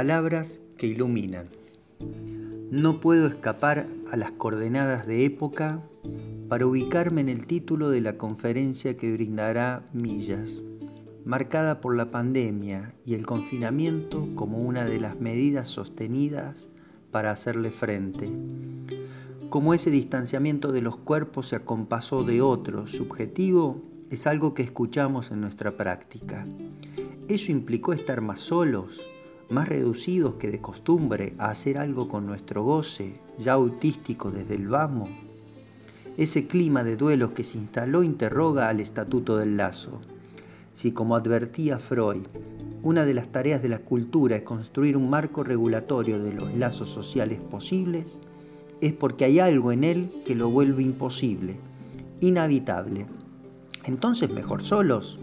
Palabras que iluminan. No puedo escapar a las coordenadas de época para ubicarme en el título de la conferencia que brindará Millas, marcada por la pandemia y el confinamiento como una de las medidas sostenidas para hacerle frente. Como ese distanciamiento de los cuerpos se acompasó de otro subjetivo, es algo que escuchamos en nuestra práctica. Eso implicó estar más solos, más reducidos que de costumbre a hacer algo con nuestro goce, ya autístico desde el vamos. Ese clima de duelos que se instaló interroga al estatuto del lazo. Si como advertía Freud, una de las tareas de la cultura es construir un marco regulatorio de los lazos sociales posibles, es porque hay algo en él que lo vuelve imposible, inhabitable. Entonces mejor solos.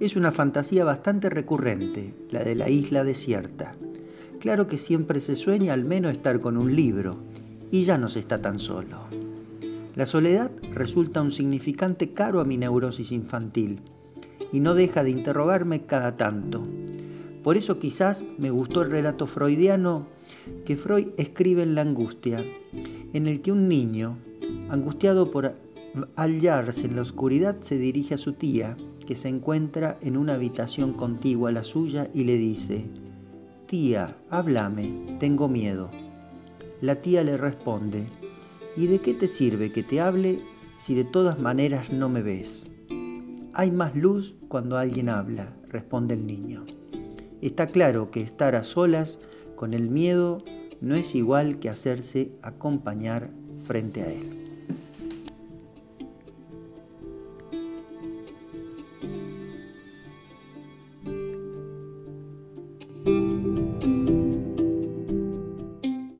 Es una fantasía bastante recurrente, la de la isla desierta. Claro que siempre se sueña al menos estar con un libro, y ya no se está tan solo. La soledad resulta un significante caro a mi neurosis infantil, y no deja de interrogarme cada tanto. Por eso quizás me gustó el relato freudiano que Freud escribe en La angustia, en el que un niño, angustiado por hallarse en la oscuridad, se dirige a su tía, que se encuentra en una habitación contigua a la suya, y le dice, Tía, háblame, tengo miedo. La tía le responde, ¿y de qué te sirve que te hable si de todas maneras no me ves? Hay más luz cuando alguien habla, responde el niño. Está claro que estar a solas con el miedo no es igual que hacerse acompañar frente a él.